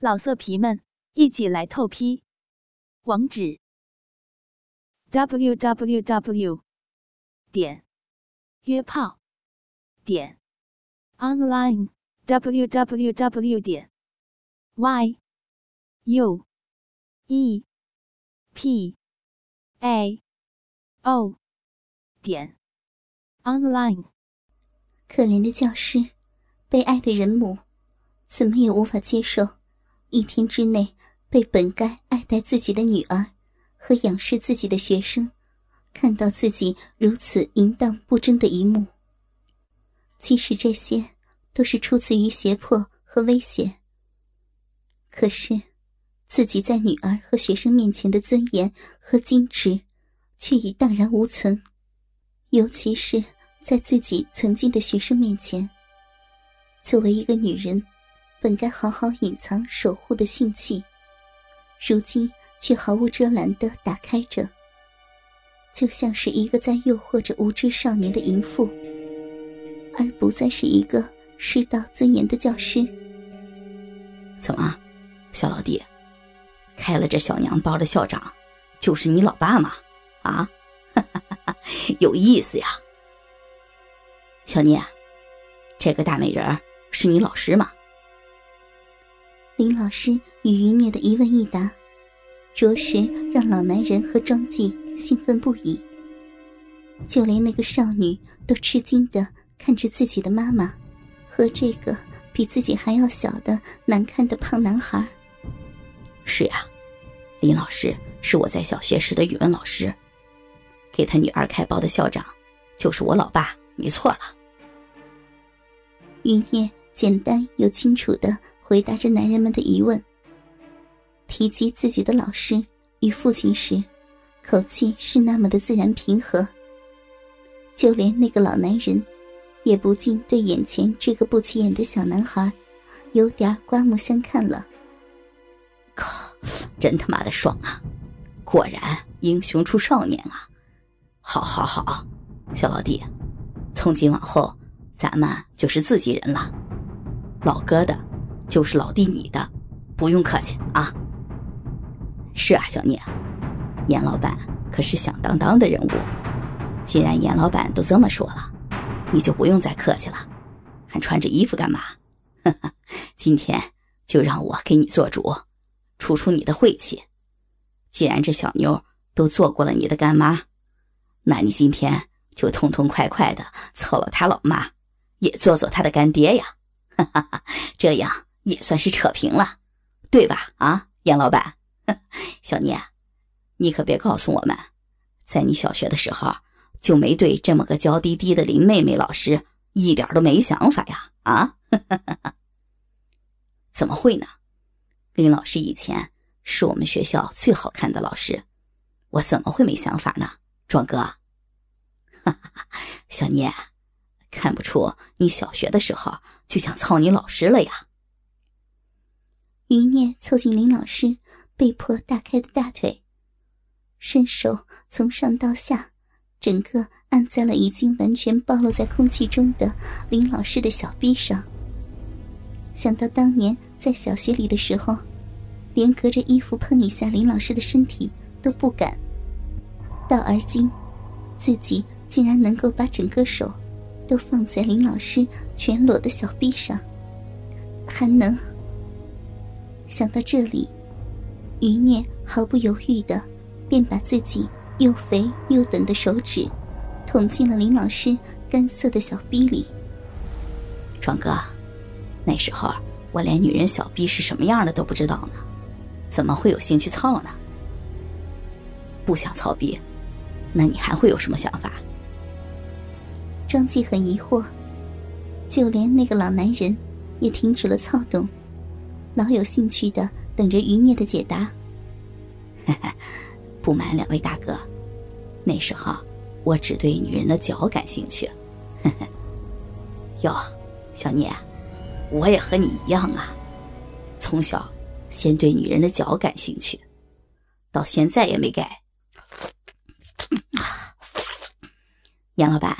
老色皮们，一起来透批！网址：w w w 点约炮点 online w w w 点 y u e p a o 点 online。可怜的教师，被爱的人母，怎么也无法接受。一天之内，被本该爱戴自己的女儿和仰视自己的学生，看到自己如此淫荡不贞的一幕。即使这些都是出自于胁迫和威胁，可是自己在女儿和学生面前的尊严和矜持，却已荡然无存。尤其是在自己曾经的学生面前，作为一个女人。本该好好隐藏、守护的性器，如今却毫无遮拦的打开着，就像是一个在诱惑着无知少年的淫妇，而不再是一个师道尊严的教师。怎么，小老弟，开了这小娘包的校长，就是你老爸吗？啊，有意思呀，小聂，这个大美人是你老师吗？林老师与余孽的一问一答，着实让老男人和庄记兴奋不已。就连那个少女都吃惊的看着自己的妈妈和这个比自己还要小的难看的胖男孩。是呀，林老师是我在小学时的语文老师，给他女儿开包的校长就是我老爸，没错了。余孽简单又清楚的。回答着男人们的疑问。提及自己的老师与父亲时，口气是那么的自然平和。就连那个老男人，也不禁对眼前这个不起眼的小男孩，有点刮目相看了。靠，真他妈的爽啊！果然英雄出少年啊！好，好，好，小老弟，从今往后，咱们就是自己人了。老哥的。就是老弟你的，不用客气啊。是啊，小聂，严老板可是响当当的人物。既然严老板都这么说了，你就不用再客气了，还穿着衣服干嘛？今天就让我给你做主，出出你的晦气。既然这小妞都做过了你的干妈，那你今天就痛痛快快的操了她老妈，也做做她的干爹呀！哈哈，这样。也算是扯平了，对吧？啊，严老板，小聂，你可别告诉我们，在你小学的时候就没对这么个娇滴滴的林妹妹老师一点都没想法呀？啊，怎么会呢？林老师以前是我们学校最好看的老师，我怎么会没想法呢？壮哥，小聂，看不出你小学的时候就想操你老师了呀？余念凑近林老师被迫大开的大腿，伸手从上到下，整个按在了已经完全暴露在空气中的林老师的小臂上。想到当年在小学里的时候，连隔着衣服碰一下林老师的身体都不敢，到而今，自己竟然能够把整个手都放在林老师全裸的小臂上，还能。想到这里，余念毫不犹豫的便把自己又肥又短的手指捅进了林老师干涩的小逼里。壮哥，那时候我连女人小逼是什么样的都不知道呢，怎么会有兴趣操呢？不想操逼，那你还会有什么想法？张继很疑惑，就连那个老男人也停止了操动。老有兴趣的等着余孽的解答。不瞒两位大哥，那时候我只对女人的脚感兴趣。哟，小聂，我也和你一样啊，从小先对女人的脚感兴趣，到现在也没改。杨老板，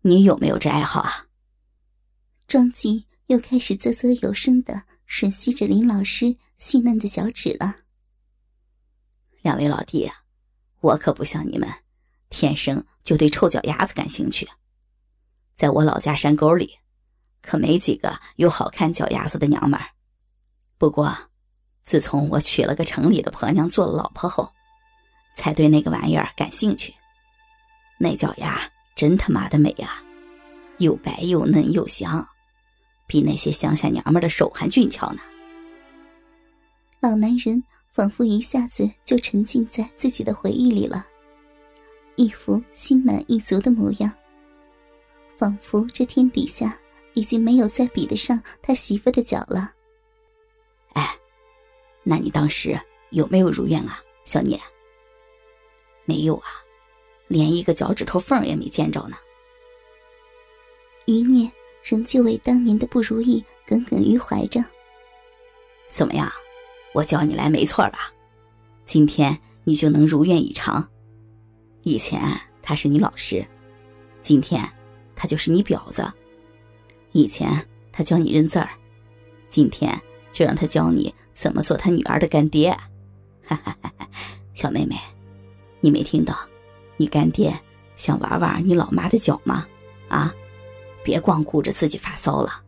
你有没有这爱好啊？庄吉又开始啧啧有声的。吮吸着林老师细嫩的脚趾了。两位老弟啊，我可不像你们，天生就对臭脚丫子感兴趣。在我老家山沟里，可没几个有好看脚丫子的娘们儿。不过，自从我娶了个城里的婆娘做了老婆后，才对那个玩意儿感兴趣。那脚丫真他妈的美啊，又白又嫩又香，比那些乡下娘们的手还俊俏呢。老男人。仿佛一下子就沉浸在自己的回忆里了，一副心满意足的模样。仿佛这天底下已经没有再比得上他媳妇的脚了。哎，那你当时有没有如愿啊，小聂？没有啊，连一个脚趾头缝也没见着呢。余念仍旧为当年的不如意耿耿于怀着。怎么样？我叫你来没错吧？今天你就能如愿以偿。以前他是你老师，今天他就是你婊子。以前他教你认字儿，今天就让他教你怎么做他女儿的干爹。哈哈哈哈小妹妹，你没听到？你干爹想玩玩你老妈的脚吗？啊！别光顾着自己发骚了，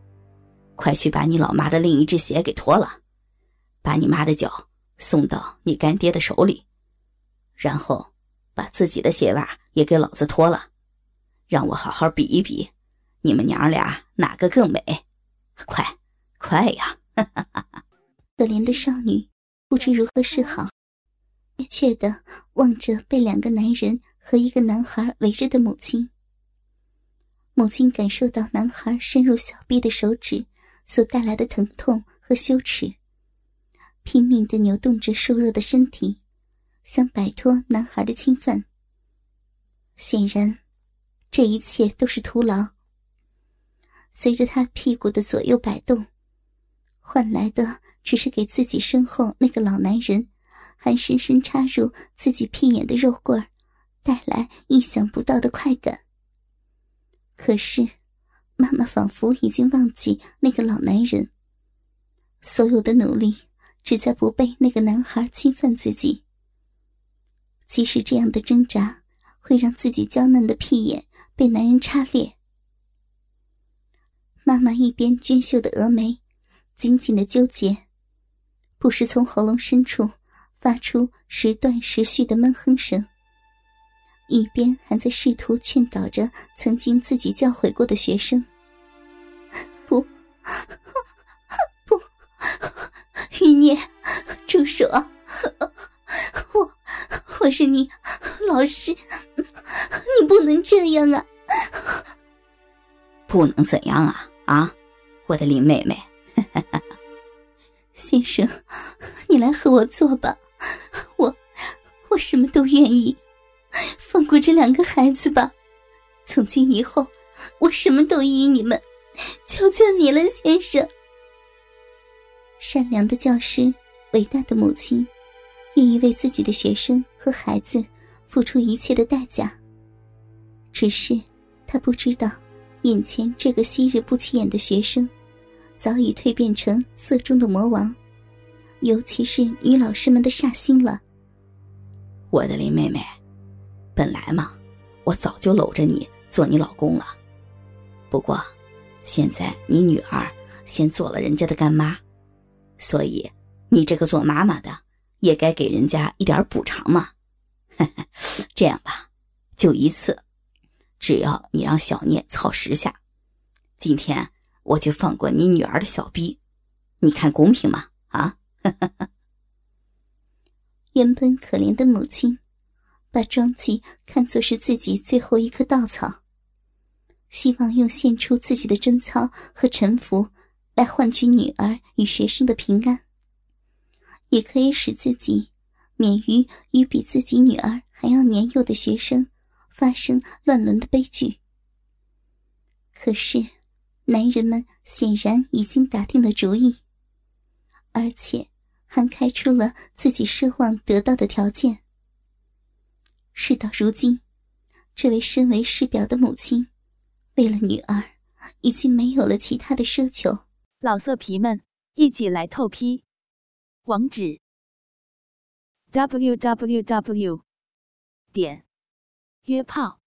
快去把你老妈的另一只鞋给脱了。把你妈的脚送到你干爹的手里，然后把自己的鞋袜也给老子脱了，让我好好比一比，你们娘俩哪个更美？快，快呀！可怜的少女不知如何是好，憋怯的望着被两个男人和一个男孩围着的母亲。母亲感受到男孩深入小臂的手指所带来的疼痛和羞耻。拼命的扭动着瘦弱的身体，想摆脱男孩的侵犯。显然，这一切都是徒劳。随着他屁股的左右摆动，换来的只是给自己身后那个老男人，还深深插入自己屁眼的肉棍，带来意想不到的快感。可是，妈妈仿佛已经忘记那个老男人，所有的努力。只在不被那个男孩侵犯自己。即使这样的挣扎会让自己娇嫩的屁眼被男人插裂，妈妈一边娟秀的峨眉紧紧的纠结，不时从喉咙深处发出时断时续的闷哼声，一边还在试图劝导着曾经自己教诲过的学生：“不。”不余孽，住手！我我是你老师，你不能这样啊！不能怎样啊？啊，我的林妹妹，先生，你来和我做吧，我我什么都愿意，放过这两个孩子吧。从今以后，我什么都依你们，求求你了，先生。善良的教师，伟大的母亲，愿意为自己的学生和孩子付出一切的代价。只是，他不知道，眼前这个昔日不起眼的学生，早已蜕变成色中的魔王，尤其是女老师们的煞星了。我的林妹妹，本来嘛，我早就搂着你做你老公了。不过，现在你女儿先做了人家的干妈。所以，你这个做妈妈的也该给人家一点补偿嘛。这样吧，就一次，只要你让小聂操十下，今天我就放过你女儿的小逼，你看公平吗？啊！原本可怜的母亲，把庄记看作是自己最后一棵稻草，希望用献出自己的贞操和臣服。来换取女儿与学生的平安，也可以使自己免于与比自己女儿还要年幼的学生发生乱伦的悲剧。可是，男人们显然已经打定了主意，而且还开出了自己奢望得到的条件。事到如今这位身为师表的母亲为了女儿已经没有了其他的奢求。老色皮们一起来透批网址 www 点约炮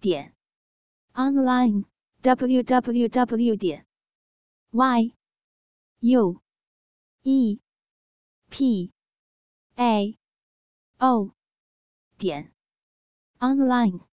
点 online www 点 yue pao 点 online。